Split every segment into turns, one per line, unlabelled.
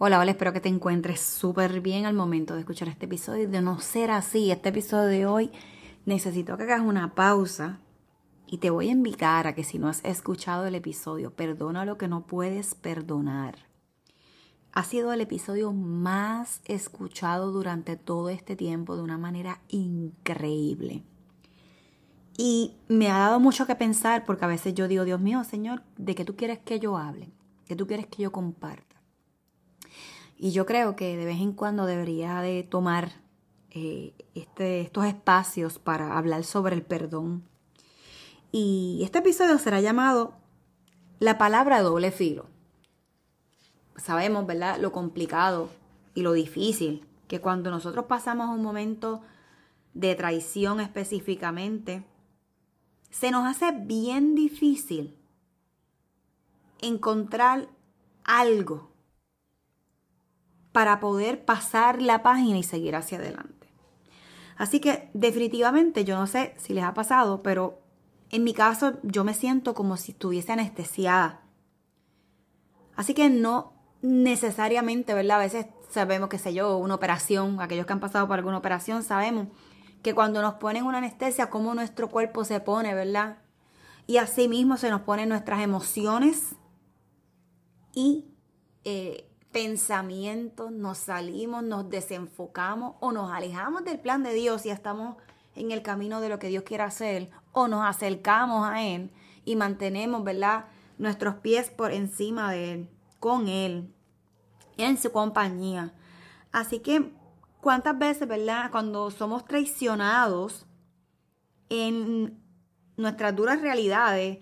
Hola, hola, espero que te encuentres súper bien al momento de escuchar este episodio. De no ser así, este episodio de hoy, necesito que hagas una pausa y te voy a invitar a que si no has escuchado el episodio, perdona lo que no puedes perdonar. Ha sido el episodio más escuchado durante todo este tiempo de una manera increíble. Y me ha dado mucho que pensar porque a veces yo digo, Dios mío, Señor, ¿de qué tú quieres que yo hable? ¿Qué tú quieres que yo comparta? Y yo creo que de vez en cuando debería de tomar eh, este, estos espacios para hablar sobre el perdón. Y este episodio será llamado La palabra doble filo. Sabemos, ¿verdad?, lo complicado y lo difícil que cuando nosotros pasamos un momento de traición específicamente, se nos hace bien difícil encontrar algo para poder pasar la página y seguir hacia adelante. Así que definitivamente yo no sé si les ha pasado, pero en mi caso yo me siento como si estuviese anestesiada. Así que no necesariamente, ¿verdad? A veces sabemos, que sé yo, una operación, aquellos que han pasado por alguna operación, sabemos que cuando nos ponen una anestesia, cómo nuestro cuerpo se pone, ¿verdad? Y así mismo se nos ponen nuestras emociones y eh, pensamientos, nos salimos, nos desenfocamos o nos alejamos del plan de Dios y estamos en el camino de lo que Dios quiere hacer o nos acercamos a Él y mantenemos, ¿verdad? Nuestros pies por encima de Él, con Él, en su compañía. Así que, ¿cuántas veces, ¿verdad? Cuando somos traicionados en nuestras duras realidades,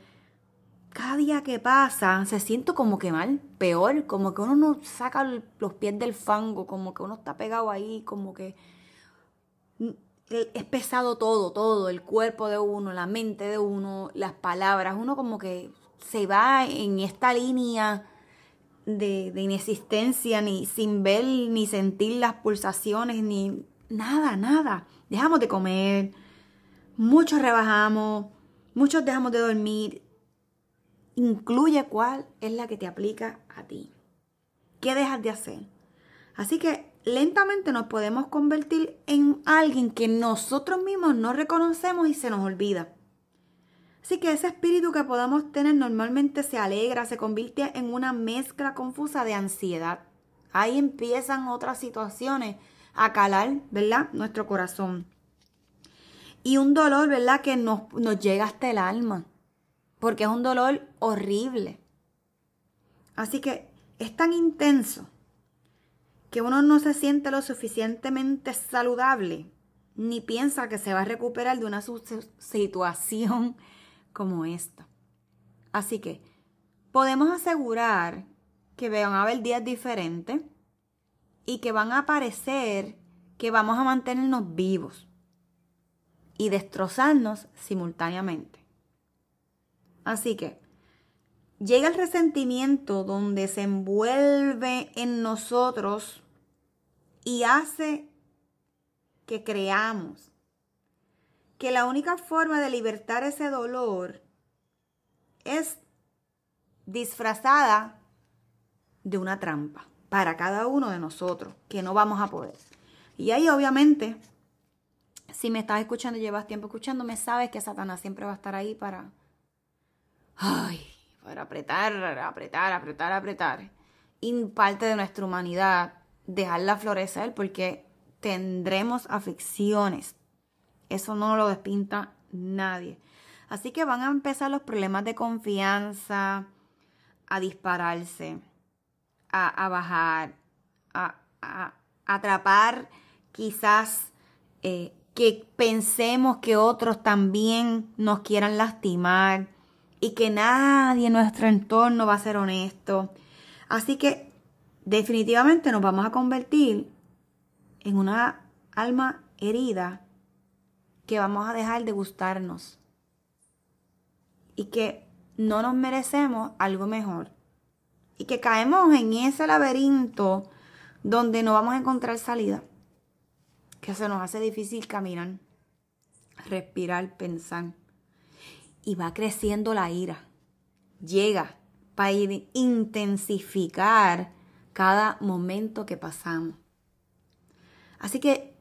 cada día que pasa se siente como que mal, peor, como que uno no saca los pies del fango, como que uno está pegado ahí, como que es pesado todo, todo, el cuerpo de uno, la mente de uno, las palabras, uno como que se va en esta línea de, de inexistencia, ni sin ver ni sentir las pulsaciones, ni nada, nada. Dejamos de comer, muchos rebajamos, muchos dejamos de dormir, incluye cuál es la que te aplica a ti. ¿Qué dejas de hacer? Así que lentamente nos podemos convertir en alguien que nosotros mismos no reconocemos y se nos olvida. Así que ese espíritu que podamos tener normalmente se alegra, se convierte en una mezcla confusa de ansiedad. Ahí empiezan otras situaciones a calar, ¿verdad? Nuestro corazón. Y un dolor, ¿verdad? Que nos, nos llega hasta el alma porque es un dolor horrible. Así que es tan intenso que uno no se siente lo suficientemente saludable, ni piensa que se va a recuperar de una situación como esta. Así que podemos asegurar que van a haber días diferentes y que van a parecer que vamos a mantenernos vivos y destrozarnos simultáneamente. Así que llega el resentimiento donde se envuelve en nosotros y hace que creamos que la única forma de libertar ese dolor es disfrazada de una trampa para cada uno de nosotros, que no vamos a poder. Y ahí obviamente, si me estás escuchando llevas tiempo escuchándome, sabes que Satanás siempre va a estar ahí para, ay, para apretar, apretar, apretar, apretar. Y parte de nuestra humanidad, dejarla florecer porque tendremos aflicciones. Eso no lo despinta nadie. Así que van a empezar los problemas de confianza a dispararse a, bajar, a, atrapar quizás eh, que pensemos que otros también nos quieran lastimar y que nadie en nuestro entorno va a ser honesto. Así que definitivamente nos vamos a convertir en una alma herida que vamos a dejar de gustarnos y que no nos merecemos algo mejor y que caemos en ese laberinto donde no vamos a encontrar salida, que se nos hace difícil caminar, respirar, pensar. Y va creciendo la ira. Llega para intensificar cada momento que pasamos. Así que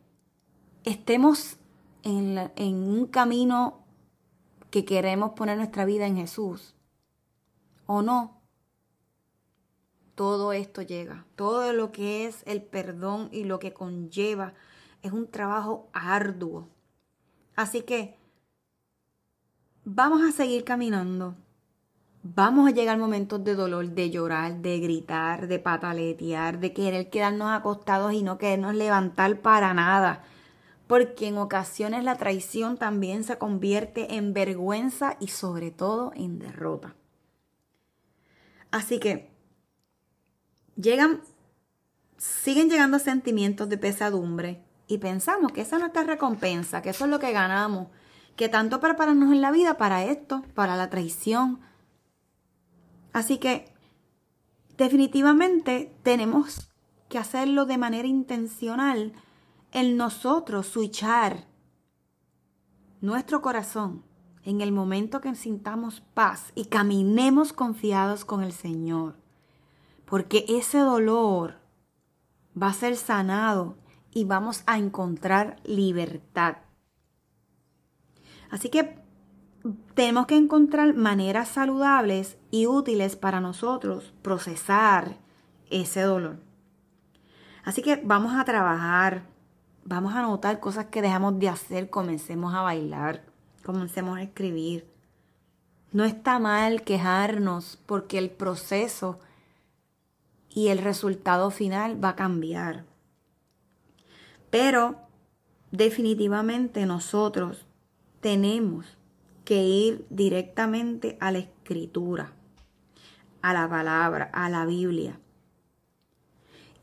estemos en, en un camino que queremos poner nuestra vida en Jesús o no, todo esto llega. Todo lo que es el perdón y lo que conlleva es un trabajo arduo. Así que vamos a seguir caminando. Vamos a llegar momentos de dolor, de llorar, de gritar, de pataletear, de querer quedarnos acostados y no querernos levantar para nada. Porque en ocasiones la traición también se convierte en vergüenza y sobre todo en derrota. Así que llegan, siguen llegando sentimientos de pesadumbre y pensamos que esa es nuestra recompensa, que eso es lo que ganamos, que tanto prepararnos en la vida para esto, para la traición. Así que definitivamente tenemos que hacerlo de manera intencional en nosotros, switchar nuestro corazón en el momento que sintamos paz y caminemos confiados con el Señor porque ese dolor va a ser sanado y vamos a encontrar libertad. Así que tenemos que encontrar maneras saludables y útiles para nosotros procesar ese dolor. Así que vamos a trabajar, vamos a notar cosas que dejamos de hacer, comencemos a bailar, comencemos a escribir. No está mal quejarnos porque el proceso y el resultado final va a cambiar. Pero definitivamente nosotros tenemos que ir directamente a la escritura, a la palabra, a la Biblia.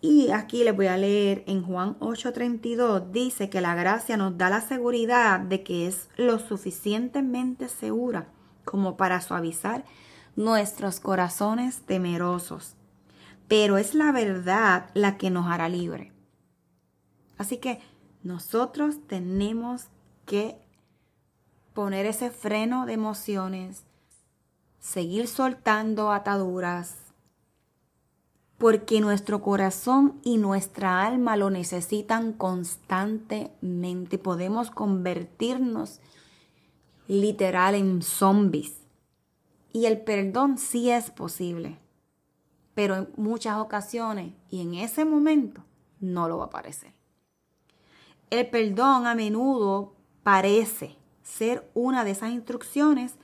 Y aquí les voy a leer en Juan 8:32, dice que la gracia nos da la seguridad de que es lo suficientemente segura como para suavizar nuestros corazones temerosos pero es la verdad la que nos hará libre. Así que nosotros tenemos que poner ese freno de emociones, seguir soltando ataduras, porque nuestro corazón y nuestra alma lo necesitan constantemente. Podemos convertirnos literal en zombies. Y el perdón sí es posible pero en muchas ocasiones y en ese momento no lo va a parecer. El perdón a menudo parece ser una de esas instrucciones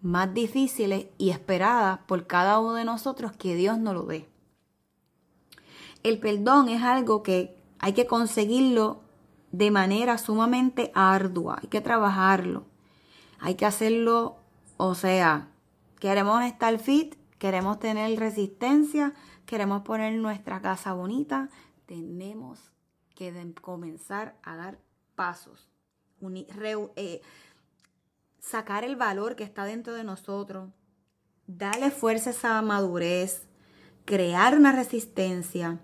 más difíciles y esperadas por cada uno de nosotros que Dios nos lo dé. el perdón es algo que hay que conseguirlo de manera sumamente ardua, hay que trabajarlo, hay que hacerlo, o sea, queremos estar fit, queremos tener resistencia, queremos poner nuestra casa bonita, tenemos que comenzar a dar pasos, eh, sacar el valor que está dentro de nosotros, darle fuerza a esa madurez, crear una resistencia,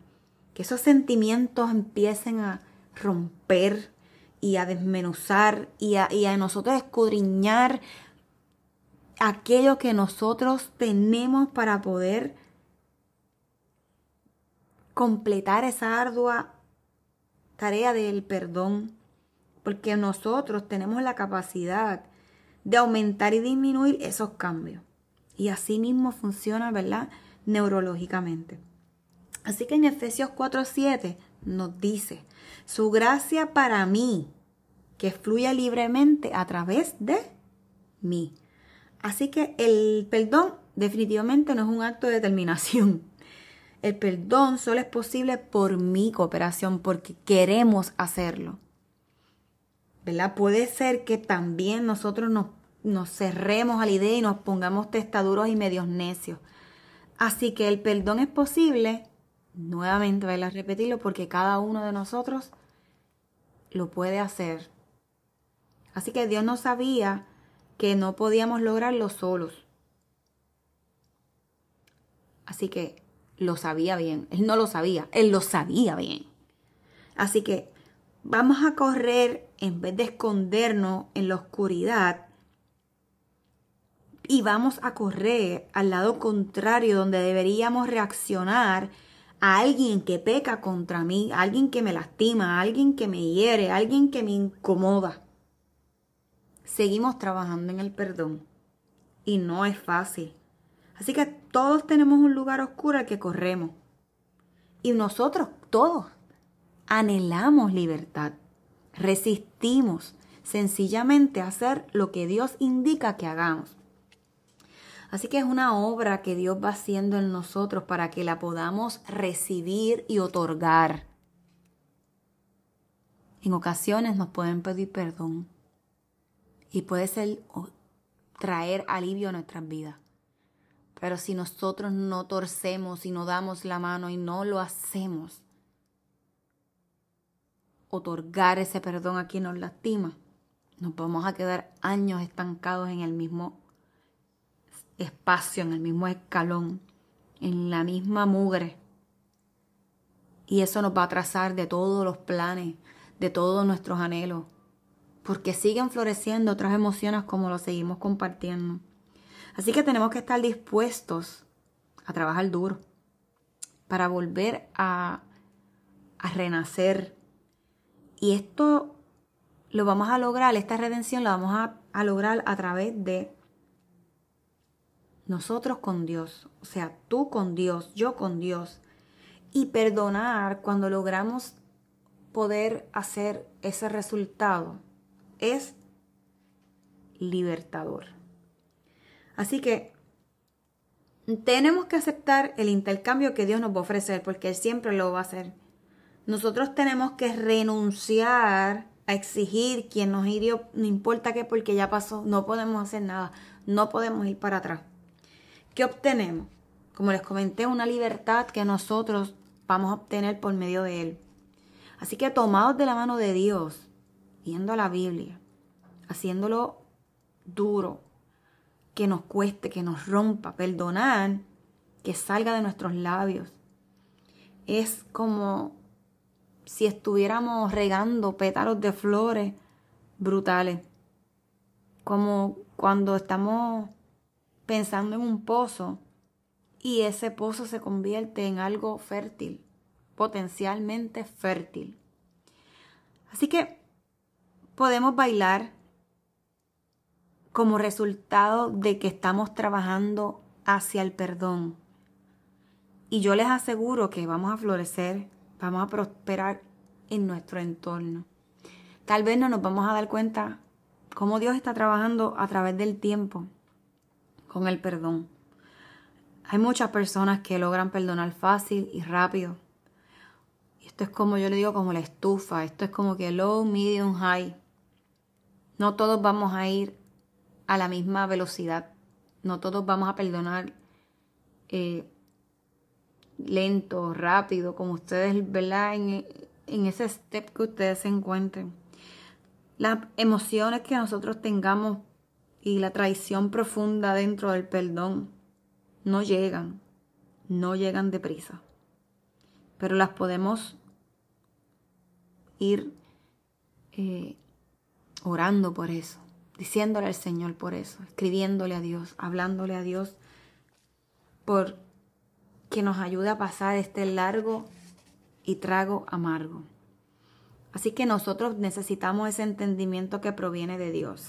que esos sentimientos empiecen a romper y a desmenuzar y y a nosotros escudriñar aquello que nosotros tenemos para poder completar esa ardua tarea del perdón, porque nosotros tenemos la capacidad de aumentar y disminuir esos cambios. Y así mismo funciona, ¿verdad? Neurológicamente. Así que en Efesios 4:7 nos dice, su gracia para mí, que fluya libremente a través de mí. Así que el perdón definitivamente no es un acto de determinación. El perdón solo es posible por mi cooperación, porque queremos hacerlo. Puede ser que también nosotros nos, nos cerremos a la idea y nos pongamos testaduros y medios necios. Así que el perdón es posible nuevamente voy a repetirlo porque cada uno de nosotros lo puede hacer. Así que Dios no sabía que no podíamos lograrlo solos. Así que lo sabía bien. Él no lo sabía, él lo sabía bien. Así que vamos a correr en vez de escondernos en la oscuridad y vamos a correr al lado contrario donde deberíamos reaccionar a alguien que peca contra mí, a alguien que me lastima, a alguien que me hiere, a alguien que me incomoda. Seguimos trabajando en el perdón y no es fácil. Así que todos tenemos un lugar oscuro al que corremos. Y nosotros, todos, anhelamos libertad. Resistimos sencillamente a hacer lo que Dios indica que hagamos. Así que es una obra que Dios va haciendo en nosotros para que la podamos recibir y otorgar. En ocasiones nos pueden pedir perdón y puede ser traer alivio a nuestras vidas. Pero si nosotros no torcemos y no damos la mano y no lo hacemos, otorgar ese perdón a quien nos lastima, nos vamos a quedar años estancados en el mismo espacio, en el mismo escalón, en la misma mugre. Y eso nos va a trazar de todos los planes, de todos nuestros anhelos, porque siguen floreciendo otras emociones como lo seguimos compartiendo. Así que tenemos que estar dispuestos a trabajar duro para volver a, a renacer. Y esto lo vamos a lograr, esta redención la vamos a, lograr a través de nosotros con Dios, o sea, tú con Dios, yo con Dios, y perdonar cuando logramos poder hacer ese resultado es libertador. Así que tenemos que aceptar el intercambio que Dios nos va a ofrecer, porque Él siempre lo va a hacer. Nosotros tenemos que renunciar a exigir quien nos hirió, no importa qué, porque ya pasó, no podemos hacer nada, no podemos ir para atrás. ¿Qué obtenemos? Como les comenté, una libertad que nosotros vamos a obtener por medio de Él. Así que tomados de la mano de Dios, viendo la Biblia, haciéndolo duro, que nos cueste, que nos rompa, perdonar, que salga de nuestros labios. Es como si estuviéramos regando pétalos de flores brutales. Como cuando estamos pensando en un pozo y ese pozo se convierte en algo fértil, potencialmente fértil. Así que podemos bailar como resultado de que estamos trabajando hacia el perdón. Y yo les aseguro que vamos a florecer, vamos a prosperar en nuestro entorno. Tal vez no nos vamos a dar cuenta cómo Dios está trabajando a través del tiempo con el perdón. Hay muchas personas que logran perdonar fácil y rápido, Esto es como yo le digo, como la estufa. Esto es como que low, medium, high. No todos vamos a ir a la misma velocidad. No todos vamos a perdonar eh, lento, rápido, como ustedes, ¿verdad? En, en ese step que ustedes se encuentren. Las emociones que nosotros tengamos y la traición profunda dentro del perdón no llegan, no llegan deprisa, pero las podemos ir eh, orando por eso, diciéndole al Señor por eso, escribiéndole a Dios, hablándole a Dios por que nos ayude a pasar este largo y trago amargo. Así que nosotros necesitamos ese entendimiento que proviene de Dios.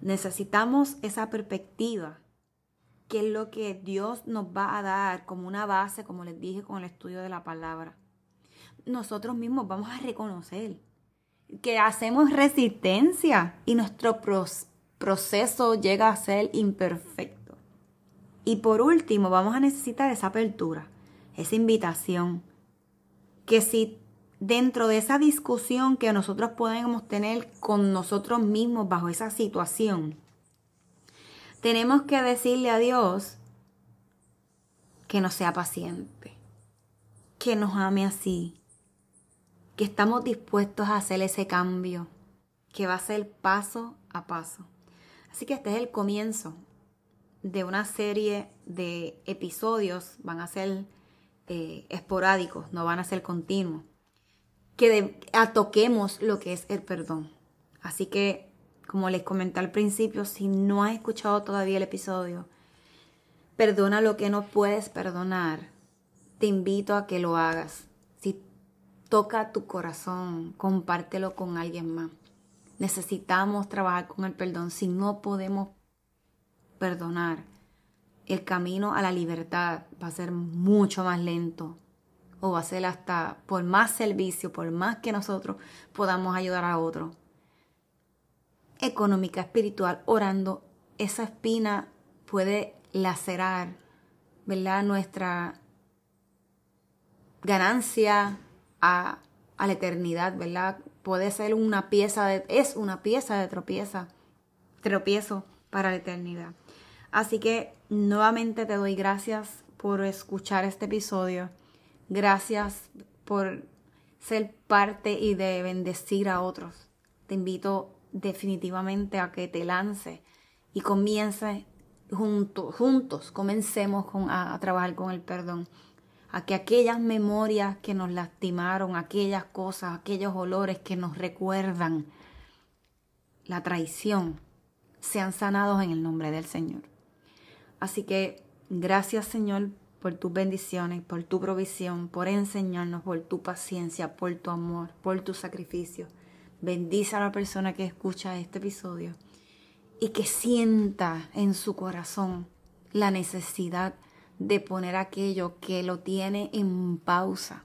Necesitamos esa perspectiva, que es lo que Dios nos va a dar como una base, como les dije con el estudio de la palabra. Nosotros mismos vamos a reconocer que hacemos resistencia y nuestro proceso llega a ser imperfecto. Y por último, vamos a necesitar esa apertura, esa invitación, que si dentro de esa discusión que nosotros podemos tener con nosotros mismos bajo esa situación, tenemos que decirle a Dios que nos sea paciente, que nos ame así, que estamos dispuestos a hacer ese cambio, que va a ser paso a paso. Así que este es el comienzo de una serie de episodios, van a ser eh, esporádicos, no van a ser continuos que atoquemos lo que es el perdón. Así que, como les comenté al principio, si no has escuchado todavía el episodio, perdona lo que no puedes perdonar. Te invito a que lo hagas. Si toca tu corazón, compártelo con alguien más. Necesitamos trabajar con el perdón. Si no podemos perdonar, el camino a la libertad va a ser mucho más lento, o va a ser hasta por más servicio, por más que nosotros podamos ayudar a otro. Económica, espiritual, orando, esa espina puede lacerar, ¿verdad? Nuestra ganancia a, a la eternidad, ¿verdad? Puede ser una pieza de, es una pieza de tropieza, tropiezo para la eternidad. Así que nuevamente te doy gracias por escuchar este episodio. Gracias por ser parte y de bendecir a otros. Te invito definitivamente a que te lance y comience juntos, juntos, comencemos con, a, trabajar con el perdón. A que aquellas memorias que nos lastimaron, aquellas cosas, aquellos olores que nos recuerdan la traición, sean sanados en el nombre del Señor. Así que gracias Señor por tus bendiciones, por tu provisión, por enseñarnos, por tu paciencia, por tu amor, por tu sacrificio. Bendice a la persona que escucha este episodio y que sienta en su corazón la necesidad de poner aquello que lo tiene en pausa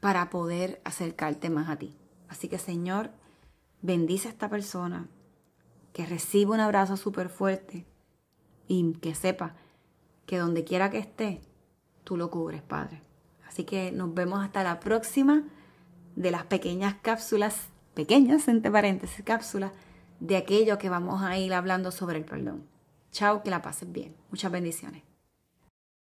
para poder acercarte más a ti. Así que Señor, bendice a esta persona, que reciba un abrazo súper fuerte y que sepa que donde quiera que esté, tú lo cubres, Padre. Así que nos vemos hasta la próxima de las pequeñas cápsulas, pequeñas entre paréntesis, cápsulas de aquello que vamos a ir hablando sobre el perdón. Chao, que la pases bien. Muchas bendiciones.